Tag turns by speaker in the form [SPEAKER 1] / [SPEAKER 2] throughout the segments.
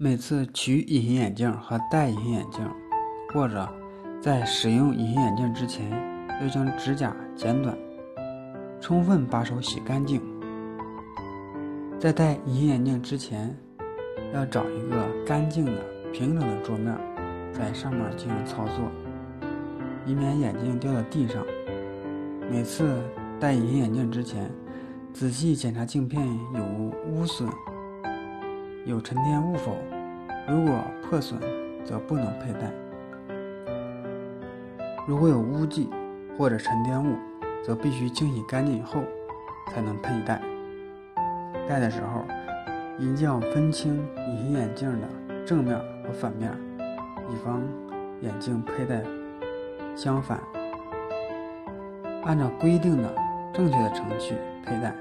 [SPEAKER 1] 每次取隐形眼镜和戴隐形眼镜，或者在使用隐形眼镜之前，要将指甲剪短，充分把手洗干净。在戴隐形眼镜之前，要找一个干净的、平整的桌面，在上面进行操作，以免眼镜掉到地上。每次戴隐形眼镜之前，仔细检查镜片有无污损。有沉淀物否？如果破损，则不能佩戴。如果有污迹或者沉淀物，则必须清洗干净以后才能佩戴。戴的时候，一定要分清隐形眼镜的正面和反面，以防眼镜佩戴相反。按照规定的正确的程序佩戴，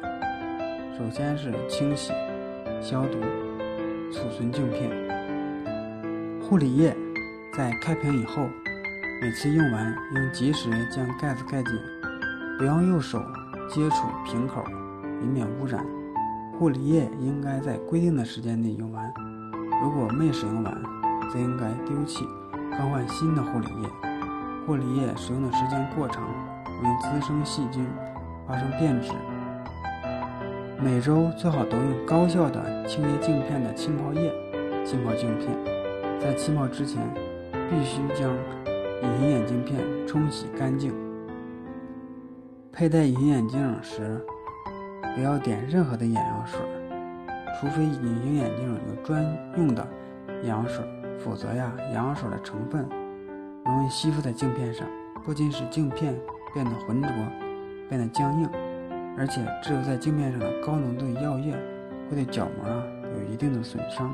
[SPEAKER 1] 首先是清洗、消毒。储存镜片，护理液在开瓶以后，每次用完应及时将盖子盖紧，不要用手接触瓶口，以免污染。护理液应该在规定的时间内用完，如果没使用完，则应该丢弃，更换新的护理液。护理液使用的时间过长，容易滋生细菌，发生变质。每周最好都用高效的清洁镜片的浸泡液浸泡镜片，在浸泡之前必须将隐形眼镜片冲洗干净。佩戴隐形眼镜时不要点任何的眼药水，除非隐形眼镜有专用的眼药水，否则呀，眼药水的成分容易吸附在镜片上，不仅使镜片变得浑浊，变得僵硬。而且，只有在镜片上的高浓度药液会对角膜啊有一定的损伤。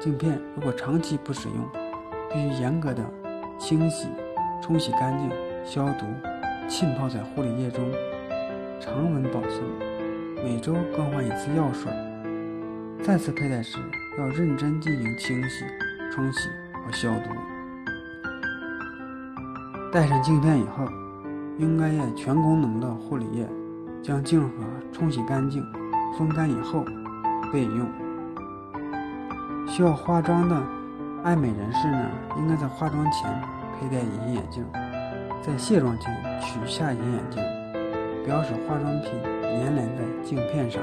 [SPEAKER 1] 镜片如果长期不使用，必须严格的清洗、冲洗干净、消毒、浸泡在护理液中，常温保存，每周更换一次药水。再次佩戴时，要认真进行清洗、冲洗和消毒。戴上镜片以后。应该液全功能的护理液将镜盒冲洗干净，风干以后备用。需要化妆的爱美人士呢，应该在化妆前佩戴隐形眼镜，在卸妆前取下隐形眼镜，不要使化妆品粘连在镜片上。